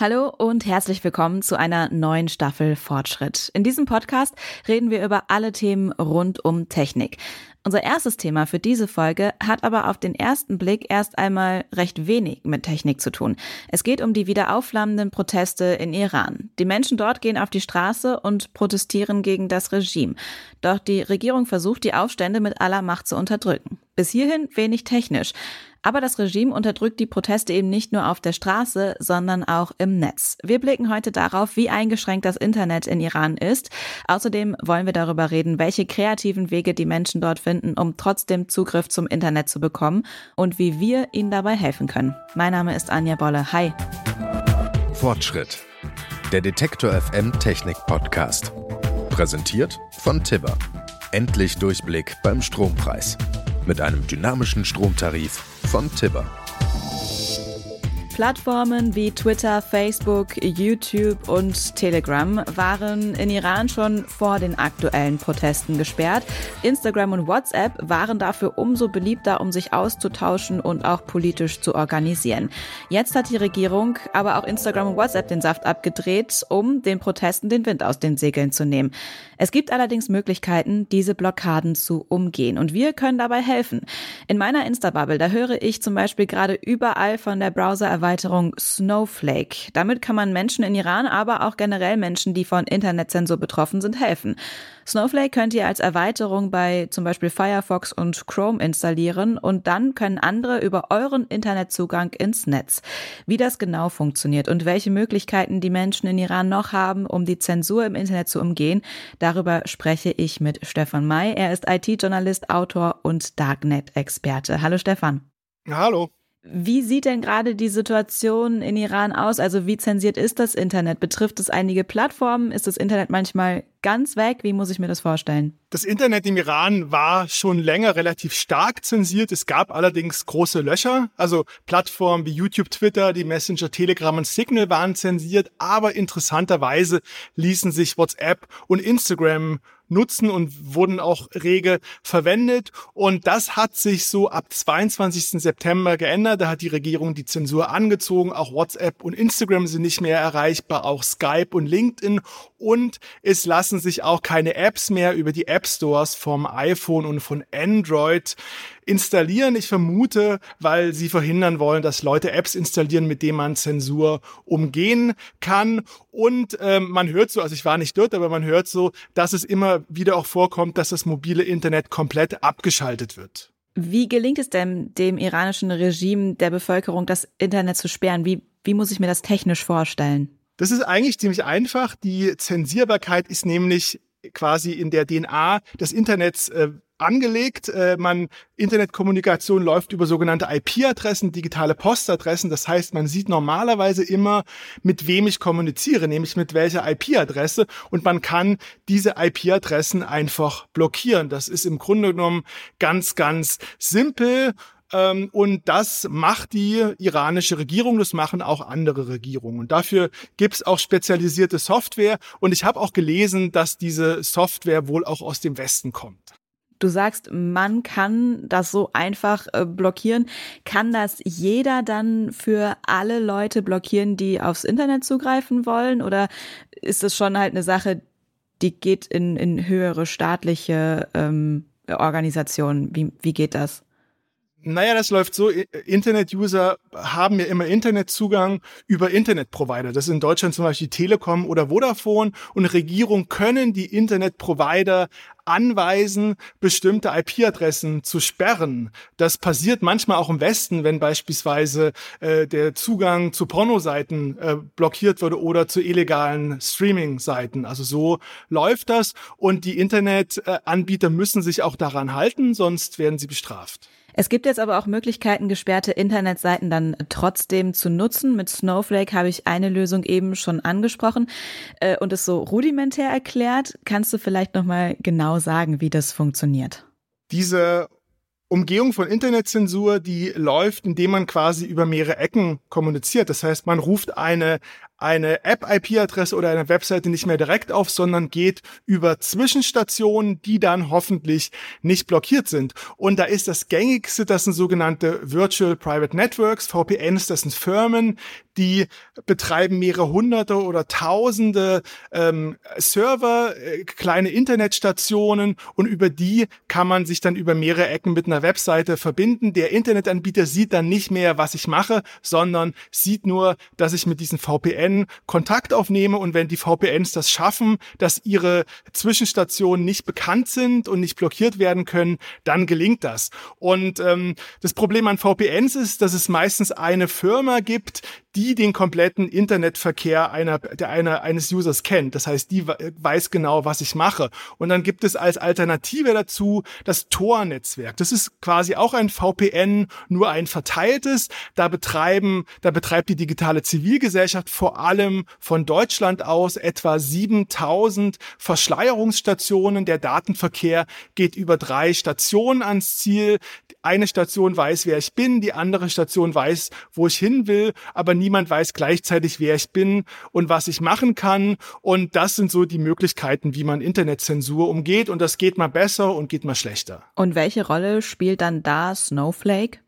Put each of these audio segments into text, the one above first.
Hallo und herzlich willkommen zu einer neuen Staffel Fortschritt. In diesem Podcast reden wir über alle Themen rund um Technik. Unser erstes Thema für diese Folge hat aber auf den ersten Blick erst einmal recht wenig mit Technik zu tun. Es geht um die wieder aufflammenden Proteste in Iran. Die Menschen dort gehen auf die Straße und protestieren gegen das Regime. Doch die Regierung versucht, die Aufstände mit aller Macht zu unterdrücken. Bis hierhin wenig technisch. Aber das Regime unterdrückt die Proteste eben nicht nur auf der Straße, sondern auch im Netz. Wir blicken heute darauf, wie eingeschränkt das Internet in Iran ist. Außerdem wollen wir darüber reden, welche kreativen Wege die Menschen dort finden, um trotzdem Zugriff zum Internet zu bekommen und wie wir ihnen dabei helfen können. Mein Name ist Anja Bolle. Hi. Fortschritt. Der Detektor FM Technik Podcast. Präsentiert von Tibber. Endlich Durchblick beim Strompreis. Mit einem dynamischen Stromtarif von Tibber. Plattformen wie Twitter, Facebook, YouTube und Telegram waren in Iran schon vor den aktuellen Protesten gesperrt. Instagram und WhatsApp waren dafür umso beliebter, um sich auszutauschen und auch politisch zu organisieren. Jetzt hat die Regierung aber auch Instagram und WhatsApp den Saft abgedreht, um den Protesten den Wind aus den Segeln zu nehmen. Es gibt allerdings Möglichkeiten, diese Blockaden zu umgehen und wir können dabei helfen. In meiner Insta-Bubble, da höre ich zum Beispiel gerade überall von der Browser Erweiterung Snowflake. Damit kann man Menschen in Iran, aber auch generell Menschen, die von Internetzensur betroffen sind, helfen. Snowflake könnt ihr als Erweiterung bei zum Beispiel Firefox und Chrome installieren und dann können andere über euren Internetzugang ins Netz. Wie das genau funktioniert und welche Möglichkeiten die Menschen in Iran noch haben, um die Zensur im Internet zu umgehen, darüber spreche ich mit Stefan May. Er ist IT-Journalist, Autor und Darknet-Experte. Hallo Stefan. Hallo. Wie sieht denn gerade die Situation in Iran aus? Also wie zensiert ist das Internet? Betrifft es einige Plattformen? Ist das Internet manchmal ganz weg? Wie muss ich mir das vorstellen? Das Internet im Iran war schon länger relativ stark zensiert. Es gab allerdings große Löcher. Also Plattformen wie YouTube, Twitter, die Messenger, Telegram und Signal waren zensiert. Aber interessanterweise ließen sich WhatsApp und Instagram nutzen und wurden auch rege verwendet. Und das hat sich so ab 22. September geändert. Da hat die Regierung die Zensur angezogen. Auch WhatsApp und Instagram sind nicht mehr erreichbar, auch Skype und LinkedIn. Und es lassen sich auch keine Apps mehr über die App Stores vom iPhone und von Android installieren. Ich vermute, weil sie verhindern wollen, dass Leute Apps installieren, mit denen man Zensur umgehen kann. Und ähm, man hört so, also ich war nicht dort, aber man hört so, dass es immer wieder auch vorkommt, dass das mobile Internet komplett abgeschaltet wird. Wie gelingt es denn dem iranischen Regime der Bevölkerung, das Internet zu sperren? Wie, wie muss ich mir das technisch vorstellen? Das ist eigentlich ziemlich einfach. Die Zensierbarkeit ist nämlich quasi in der DNA des Internets äh, angelegt. Äh, man Internetkommunikation läuft über sogenannte IP-Adressen, digitale Postadressen. Das heißt, man sieht normalerweise immer, mit wem ich kommuniziere, nämlich mit welcher IP-Adresse. Und man kann diese IP-Adressen einfach blockieren. Das ist im Grunde genommen ganz, ganz simpel. Ähm, und das macht die iranische Regierung, das machen auch andere Regierungen. Und dafür gibt's auch spezialisierte Software. Und ich habe auch gelesen, dass diese Software wohl auch aus dem Westen kommt. Du sagst, man kann das so einfach äh, blockieren. Kann das jeder dann für alle Leute blockieren, die aufs Internet zugreifen wollen? Oder ist es schon halt eine Sache, die geht in, in höhere staatliche ähm, Organisationen? Wie, wie geht das? Naja, das läuft so. Internet-User haben ja immer Internetzugang über Internetprovider. Das ist in Deutschland zum Beispiel Telekom oder Vodafone. Und Regierungen können die Internetprovider anweisen, bestimmte IP-Adressen zu sperren. Das passiert manchmal auch im Westen, wenn beispielsweise äh, der Zugang zu Pornoseiten äh, blockiert wurde oder zu illegalen Streaming-Seiten. Also so läuft das und die Internetanbieter müssen sich auch daran halten, sonst werden sie bestraft. Es gibt jetzt aber auch Möglichkeiten, gesperrte Internetseiten dann trotzdem zu nutzen. Mit Snowflake habe ich eine Lösung eben schon angesprochen äh, und es so rudimentär erklärt. Kannst du vielleicht noch mal genau sagen, wie das funktioniert? Diese Umgehung von Internetzensur, die läuft, indem man quasi über mehrere Ecken kommuniziert. Das heißt, man ruft eine, eine App-IP-Adresse oder eine Webseite nicht mehr direkt auf, sondern geht über Zwischenstationen, die dann hoffentlich nicht blockiert sind. Und da ist das gängigste, das sind sogenannte Virtual Private Networks, VPNs, das sind Firmen, die betreiben mehrere hunderte oder tausende ähm, Server, äh, kleine Internetstationen und über die kann man sich dann über mehrere Ecken mit einer Webseite verbinden. Der Internetanbieter sieht dann nicht mehr, was ich mache, sondern sieht nur, dass ich mit diesen VPN Kontakt aufnehme und wenn die VPNs das schaffen, dass ihre Zwischenstationen nicht bekannt sind und nicht blockiert werden können, dann gelingt das. Und ähm, das Problem an VPNs ist, dass es meistens eine Firma gibt, die den kompletten Internetverkehr einer, der einer, eines Users kennt. Das heißt, die weiß genau, was ich mache. Und dann gibt es als Alternative dazu das Tor-Netzwerk. Das ist quasi auch ein VPN, nur ein verteiltes. Da betreiben, da betreibt die digitale Zivilgesellschaft vor allem von Deutschland aus etwa 7000 Verschleierungsstationen. Der Datenverkehr geht über drei Stationen ans Ziel. Eine Station weiß, wer ich bin, die andere Station weiß, wo ich hin will, aber niemand weiß gleichzeitig, wer ich bin und was ich machen kann. Und das sind so die Möglichkeiten, wie man Internetzensur umgeht. Und das geht mal besser und geht mal schlechter. Und welche Rolle spielt dann da Snowflake?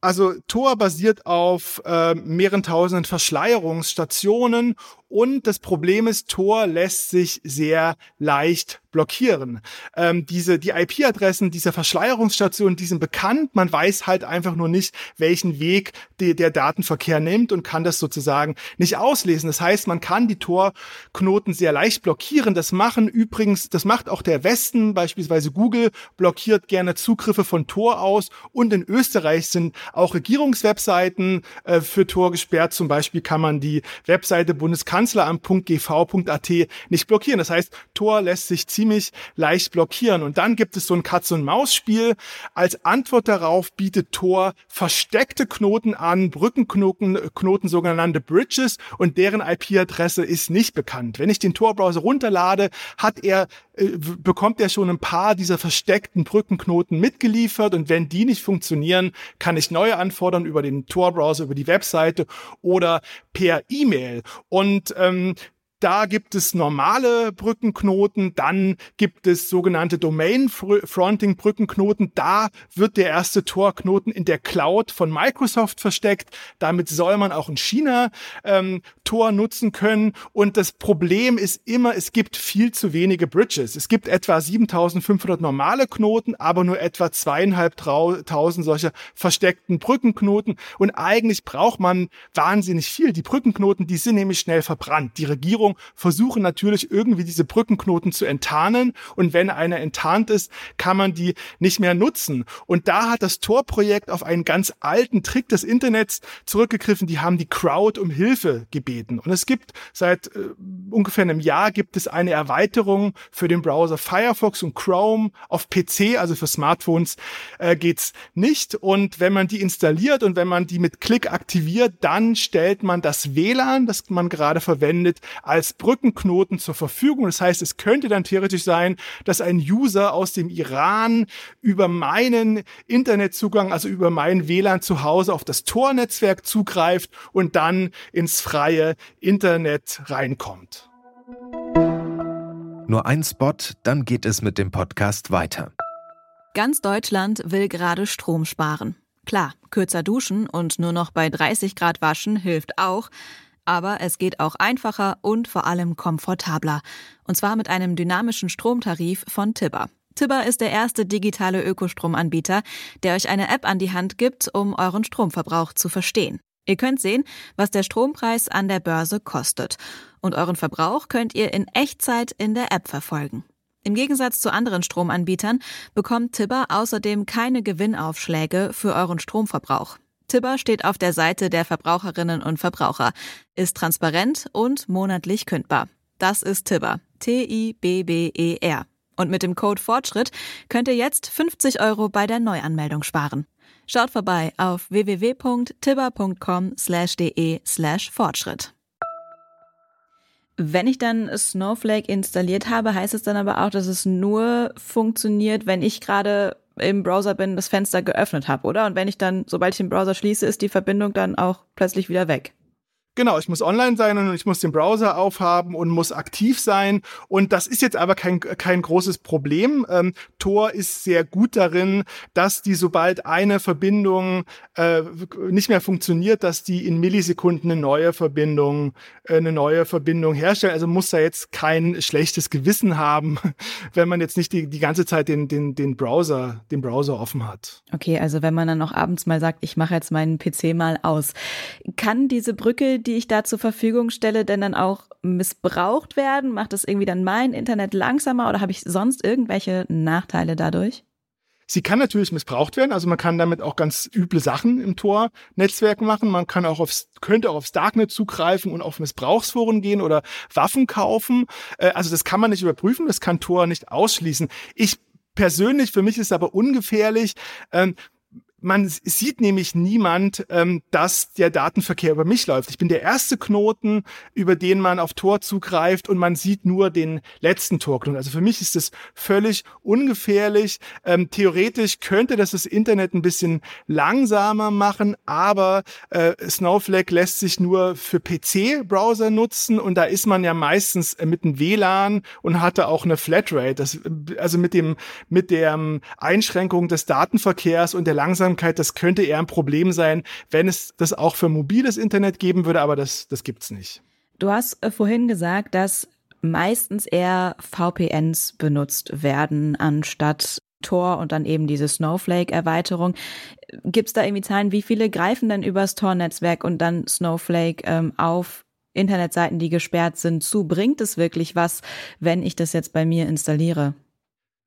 Also Tor basiert auf äh, mehreren tausenden Verschleierungsstationen und das Problem ist, Tor lässt sich sehr leicht blockieren. Ähm, diese, die IP-Adressen dieser Verschleierungsstationen, die sind bekannt. Man weiß halt einfach nur nicht, welchen Weg die, der Datenverkehr nimmt und kann das sozusagen nicht auslesen. Das heißt, man kann die Tor-Knoten sehr leicht blockieren. Das machen übrigens, das macht auch der Westen, beispielsweise Google, blockiert gerne Zugriffe von Tor aus. Und in Österreich sind auch Regierungswebseiten äh, für Tor gesperrt. Zum Beispiel kann man die Webseite Bundeskanzleramt.gv.at nicht blockieren. Das heißt, Tor lässt sich ziemlich leicht blockieren. Und dann gibt es so ein Katz-und-Maus-Spiel. Als Antwort darauf bietet Tor versteckte Knoten an, Brückenknoten, Knoten sogenannte Bridges und deren IP-Adresse ist nicht bekannt. Wenn ich den Tor-Browser runterlade, hat er äh, bekommt er schon ein paar dieser versteckten Brückenknoten mitgeliefert und wenn die nicht funktionieren, kann ich neue anfordern über den Tor-Browser, über die Webseite oder per E-Mail. Und ähm, da gibt es normale Brückenknoten, dann gibt es sogenannte Domain-Fronting-Brückenknoten. Da wird der erste Tor-Knoten in der Cloud von Microsoft versteckt. Damit soll man auch in China ähm, Tor nutzen können. Und das Problem ist immer, es gibt viel zu wenige Bridges. Es gibt etwa 7500 normale Knoten, aber nur etwa zweieinhalbtausend solcher versteckten Brückenknoten. Und eigentlich braucht man wahnsinnig viel. Die Brückenknoten, die sind nämlich schnell verbrannt. Die Regierung Regierung versuchen natürlich irgendwie diese Brückenknoten zu enttarnen. Und wenn einer enttarnt ist, kann man die nicht mehr nutzen. Und da hat das Tor-Projekt auf einen ganz alten Trick des Internets zurückgegriffen. Die haben die Crowd um Hilfe gebeten. Und es gibt seit äh, ungefähr einem Jahr gibt es eine Erweiterung für den Browser Firefox und Chrome auf PC, also für Smartphones äh, geht's nicht. Und wenn man die installiert und wenn man die mit Klick aktiviert, dann stellt man das WLAN, das man gerade verwendet, als Brückenknoten zur Verfügung. Das heißt, es könnte dann theoretisch sein, dass ein User aus dem Iran über meinen Internetzugang, also über mein WLAN zu Hause auf das Tor-Netzwerk zugreift und dann ins freie Internet reinkommt. Nur ein Spot, dann geht es mit dem Podcast weiter. Ganz Deutschland will gerade Strom sparen. Klar, kürzer duschen und nur noch bei 30 Grad waschen hilft auch. Aber es geht auch einfacher und vor allem komfortabler. Und zwar mit einem dynamischen Stromtarif von Tibber. Tibber ist der erste digitale Ökostromanbieter, der euch eine App an die Hand gibt, um euren Stromverbrauch zu verstehen. Ihr könnt sehen, was der Strompreis an der Börse kostet. Und euren Verbrauch könnt ihr in Echtzeit in der App verfolgen. Im Gegensatz zu anderen Stromanbietern bekommt Tibber außerdem keine Gewinnaufschläge für euren Stromverbrauch. Tibber steht auf der Seite der Verbraucherinnen und Verbraucher, ist transparent und monatlich kündbar. Das ist Tibber. T-I-B-B-E-R. Und mit dem Code Fortschritt könnt ihr jetzt 50 Euro bei der Neuanmeldung sparen. Schaut vorbei auf www.tibber.com slash de slash Fortschritt. Wenn ich dann Snowflake installiert habe, heißt es dann aber auch, dass es nur funktioniert, wenn ich gerade im Browser bin, das Fenster geöffnet habe, oder? Und wenn ich dann, sobald ich den Browser schließe, ist die Verbindung dann auch plötzlich wieder weg. Genau, ich muss online sein und ich muss den Browser aufhaben und muss aktiv sein. Und das ist jetzt aber kein, kein großes Problem. Ähm, Tor ist sehr gut darin, dass die, sobald eine Verbindung äh, nicht mehr funktioniert, dass die in Millisekunden eine neue Verbindung, äh, eine neue Verbindung herstellen. Also muss da jetzt kein schlechtes Gewissen haben, wenn man jetzt nicht die, die ganze Zeit den, den, den Browser, den Browser offen hat. Okay, also wenn man dann noch abends mal sagt, ich mache jetzt meinen PC mal aus. Kann diese Brücke, die ich da zur Verfügung stelle, denn dann auch missbraucht werden? Macht das irgendwie dann mein Internet langsamer oder habe ich sonst irgendwelche Nachteile dadurch? Sie kann natürlich missbraucht werden, also man kann damit auch ganz üble Sachen im Tor-Netzwerk machen. Man kann auch aufs, könnte auch aufs Darknet zugreifen und auf Missbrauchsforen gehen oder Waffen kaufen. Äh, also das kann man nicht überprüfen, das kann Tor nicht ausschließen. Ich persönlich, für mich ist es aber ungefährlich. Ähm, man sieht nämlich niemand, ähm, dass der Datenverkehr über mich läuft. Ich bin der erste Knoten, über den man auf Tor zugreift und man sieht nur den letzten Torknoten. Also für mich ist das völlig ungefährlich. Ähm, theoretisch könnte das das Internet ein bisschen langsamer machen, aber äh, Snowflake lässt sich nur für PC-Browser nutzen und da ist man ja meistens äh, mit einem WLAN und hatte auch eine Flatrate. Das, also mit dem mit der ähm, Einschränkung des Datenverkehrs und der langsamen Aufmerksamkeit, das könnte eher ein Problem sein, wenn es das auch für mobiles Internet geben würde, aber das, das gibt's nicht. Du hast äh, vorhin gesagt, dass meistens eher VPNs benutzt werden, anstatt Tor und dann eben diese Snowflake-Erweiterung. Gibt es da irgendwie Zahlen, wie viele greifen denn übers Tor-Netzwerk und dann Snowflake ähm, auf Internetseiten, die gesperrt sind, zu? Bringt es wirklich was, wenn ich das jetzt bei mir installiere?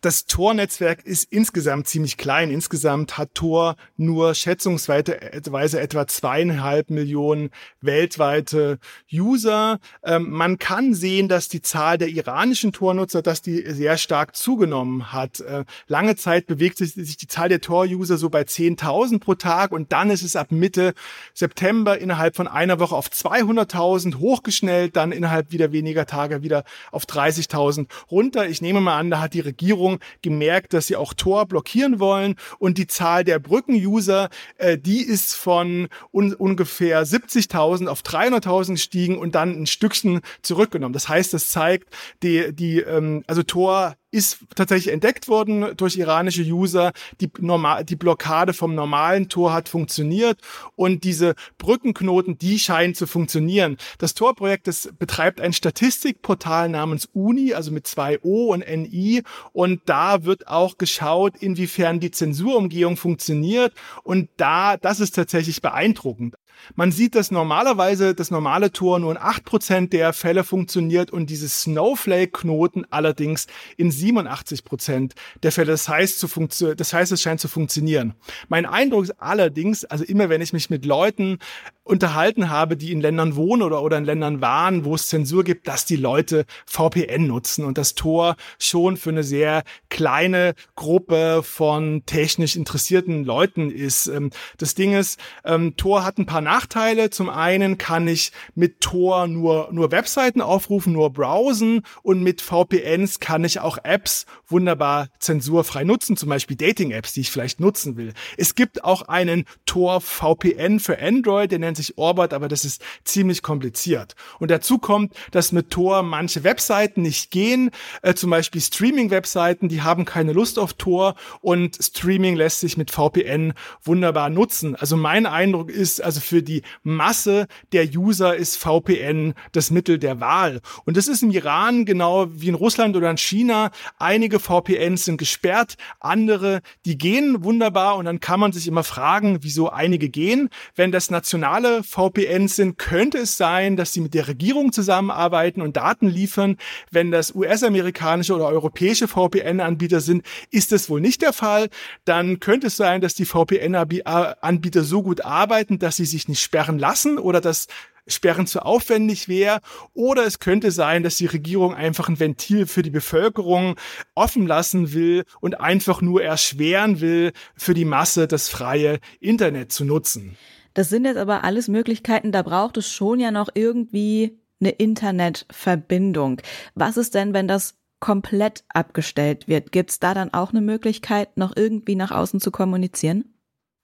Das Tor-Netzwerk ist insgesamt ziemlich klein. Insgesamt hat Tor nur schätzungsweise etwa zweieinhalb Millionen weltweite User. Ähm, man kann sehen, dass die Zahl der iranischen Tor-Nutzer, dass die sehr stark zugenommen hat. Äh, lange Zeit bewegt sich die Zahl der Tor-User so bei 10.000 pro Tag und dann ist es ab Mitte September innerhalb von einer Woche auf 200.000 hochgeschnellt, dann innerhalb wieder weniger Tage wieder auf 30.000 runter. Ich nehme mal an, da hat die Regierung Regierung gemerkt, dass sie auch Tor blockieren wollen und die Zahl der Brücken-User, äh, die ist von un ungefähr 70.000 auf 300.000 gestiegen und dann ein Stückchen zurückgenommen. Das heißt, das zeigt, die, die, ähm, also Tor ist tatsächlich entdeckt worden durch iranische User. Die, normal, die Blockade vom normalen Tor hat funktioniert und diese Brückenknoten, die scheinen zu funktionieren. Das Tor-Projekt betreibt ein Statistikportal namens Uni, also mit zwei O und NI und da wird auch geschaut, inwiefern die Zensurumgehung funktioniert und da, das ist tatsächlich beeindruckend. Man sieht, dass normalerweise das normale Tor nur in acht Prozent der Fälle funktioniert und dieses Snowflake-Knoten allerdings in 87 Prozent der Fälle. Das heißt, zu das heißt, es scheint zu funktionieren. Mein Eindruck ist allerdings, also immer wenn ich mich mit Leuten unterhalten habe, die in Ländern wohnen oder, oder in Ländern waren, wo es Zensur gibt, dass die Leute VPN nutzen und das Tor schon für eine sehr kleine Gruppe von technisch interessierten Leuten ist. Ähm, das Ding ist, ähm, Tor hat ein paar Nachteile. Zum einen kann ich mit Tor nur, nur Webseiten aufrufen, nur browsen und mit VPNs kann ich auch Apps wunderbar zensurfrei nutzen, zum Beispiel Dating-Apps, die ich vielleicht nutzen will. Es gibt auch einen Tor VPN für Android, der nennt sich Orbit, aber das ist ziemlich kompliziert. Und dazu kommt, dass mit Tor manche Webseiten nicht gehen, äh, zum Beispiel Streaming-Webseiten, die haben keine Lust auf Tor und Streaming lässt sich mit VPN wunderbar nutzen. Also mein Eindruck ist, also für die Masse der User ist VPN das Mittel der Wahl. Und das ist im Iran genau wie in Russland oder in China. Einige VPNs sind gesperrt, andere, die gehen wunderbar und dann kann man sich immer fragen, wieso einige gehen. Wenn das nationale VPNs sind, könnte es sein, dass sie mit der Regierung zusammenarbeiten und Daten liefern. Wenn das US-amerikanische oder europäische VPN-Anbieter sind, ist das wohl nicht der Fall. Dann könnte es sein, dass die VPN-Anbieter so gut arbeiten, dass sie sich nicht sperren lassen oder dass Sperren zu aufwendig wäre. Oder es könnte sein, dass die Regierung einfach ein Ventil für die Bevölkerung offen lassen will und einfach nur erschweren will, für die Masse das freie Internet zu nutzen. Das sind jetzt aber alles Möglichkeiten, da braucht es schon ja noch irgendwie eine Internetverbindung. Was ist denn, wenn das komplett abgestellt wird? Gibt es da dann auch eine Möglichkeit, noch irgendwie nach außen zu kommunizieren?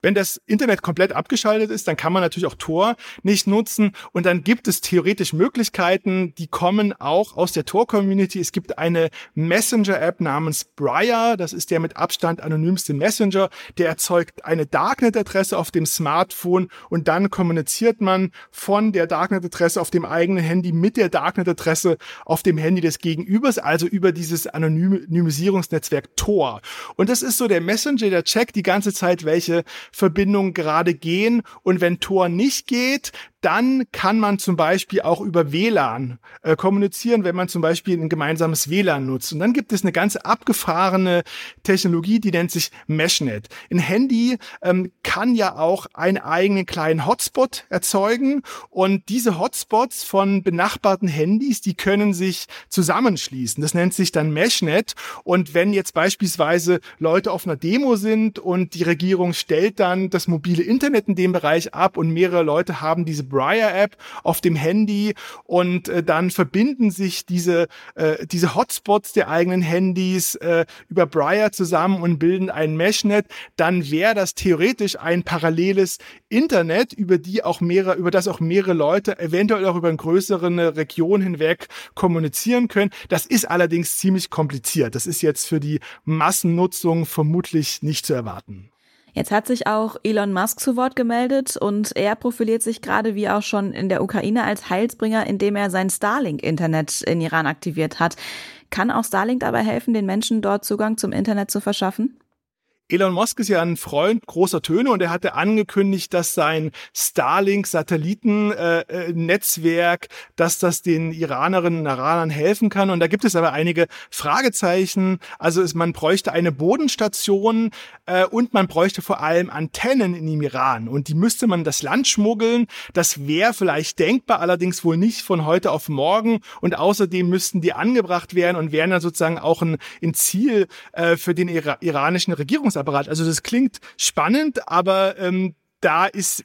Wenn das Internet komplett abgeschaltet ist, dann kann man natürlich auch Tor nicht nutzen. Und dann gibt es theoretisch Möglichkeiten, die kommen auch aus der Tor-Community. Es gibt eine Messenger-App namens Briar. Das ist der mit Abstand anonymste Messenger. Der erzeugt eine Darknet-Adresse auf dem Smartphone und dann kommuniziert man von der Darknet-Adresse auf dem eigenen Handy mit der Darknet-Adresse auf dem Handy des Gegenübers, also über dieses Anonymisierungsnetzwerk Tor. Und das ist so der Messenger, der checkt die ganze Zeit, welche Verbindungen gerade gehen. Und wenn Tor nicht geht, dann kann man zum Beispiel auch über WLAN äh, kommunizieren, wenn man zum Beispiel ein gemeinsames WLAN nutzt. Und dann gibt es eine ganz abgefahrene Technologie, die nennt sich Meshnet. Ein Handy ähm, kann ja auch einen eigenen kleinen Hotspot erzeugen und diese Hotspots von benachbarten Handys, die können sich zusammenschließen. Das nennt sich dann Meshnet. Und wenn jetzt beispielsweise Leute auf einer Demo sind und die Regierung stellt dann das mobile Internet in dem Bereich ab und mehrere Leute haben diese Briar-App auf dem Handy und äh, dann verbinden sich diese, äh, diese Hotspots der eigenen Handys äh, über Briar zusammen und bilden ein Meshnet, dann wäre das theoretisch ein paralleles Internet, über die auch mehrere, über das auch mehrere Leute eventuell auch über eine größere Region hinweg kommunizieren können. Das ist allerdings ziemlich kompliziert. Das ist jetzt für die Massennutzung vermutlich nicht zu erwarten. Jetzt hat sich auch Elon Musk zu Wort gemeldet und er profiliert sich gerade wie auch schon in der Ukraine als Heilsbringer, indem er sein Starlink-Internet in Iran aktiviert hat. Kann auch Starlink dabei helfen, den Menschen dort Zugang zum Internet zu verschaffen? Elon Musk ist ja ein Freund großer Töne und er hatte angekündigt, dass sein Starlink-Satelliten-Netzwerk, dass das den Iranerinnen und Iranern helfen kann. Und da gibt es aber einige Fragezeichen. Also ist, man bräuchte eine Bodenstation äh, und man bräuchte vor allem Antennen in dem Iran. Und die müsste man das Land schmuggeln. Das wäre vielleicht denkbar, allerdings wohl nicht von heute auf morgen. Und außerdem müssten die angebracht werden und wären dann sozusagen auch ein, ein Ziel äh, für den Ira iranischen Regierungsapparat Regierungsapparat. Also das klingt spannend, aber ähm, da ist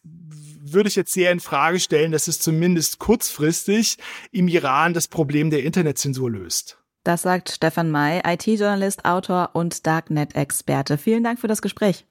würde ich jetzt sehr in Frage stellen, dass es zumindest kurzfristig im Iran das Problem der Internetzensur löst. Das sagt Stefan May, IT-Journalist, Autor und Darknet-Experte. Vielen Dank für das Gespräch.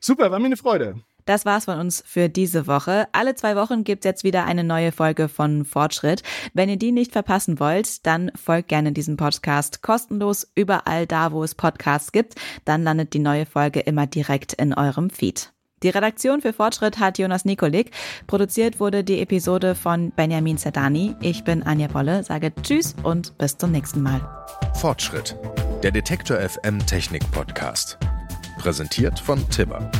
Super, war mir eine Freude. Das war's von uns für diese Woche. Alle zwei Wochen gibt's jetzt wieder eine neue Folge von Fortschritt. Wenn ihr die nicht verpassen wollt, dann folgt gerne diesem Podcast kostenlos überall da, wo es Podcasts gibt. Dann landet die neue Folge immer direkt in eurem Feed. Die Redaktion für Fortschritt hat Jonas Nikolik. Produziert wurde die Episode von Benjamin Zerdani. Ich bin Anja Bolle, sage Tschüss und bis zum nächsten Mal. Fortschritt. Der Detektor FM Technik Podcast. Präsentiert von Tibber.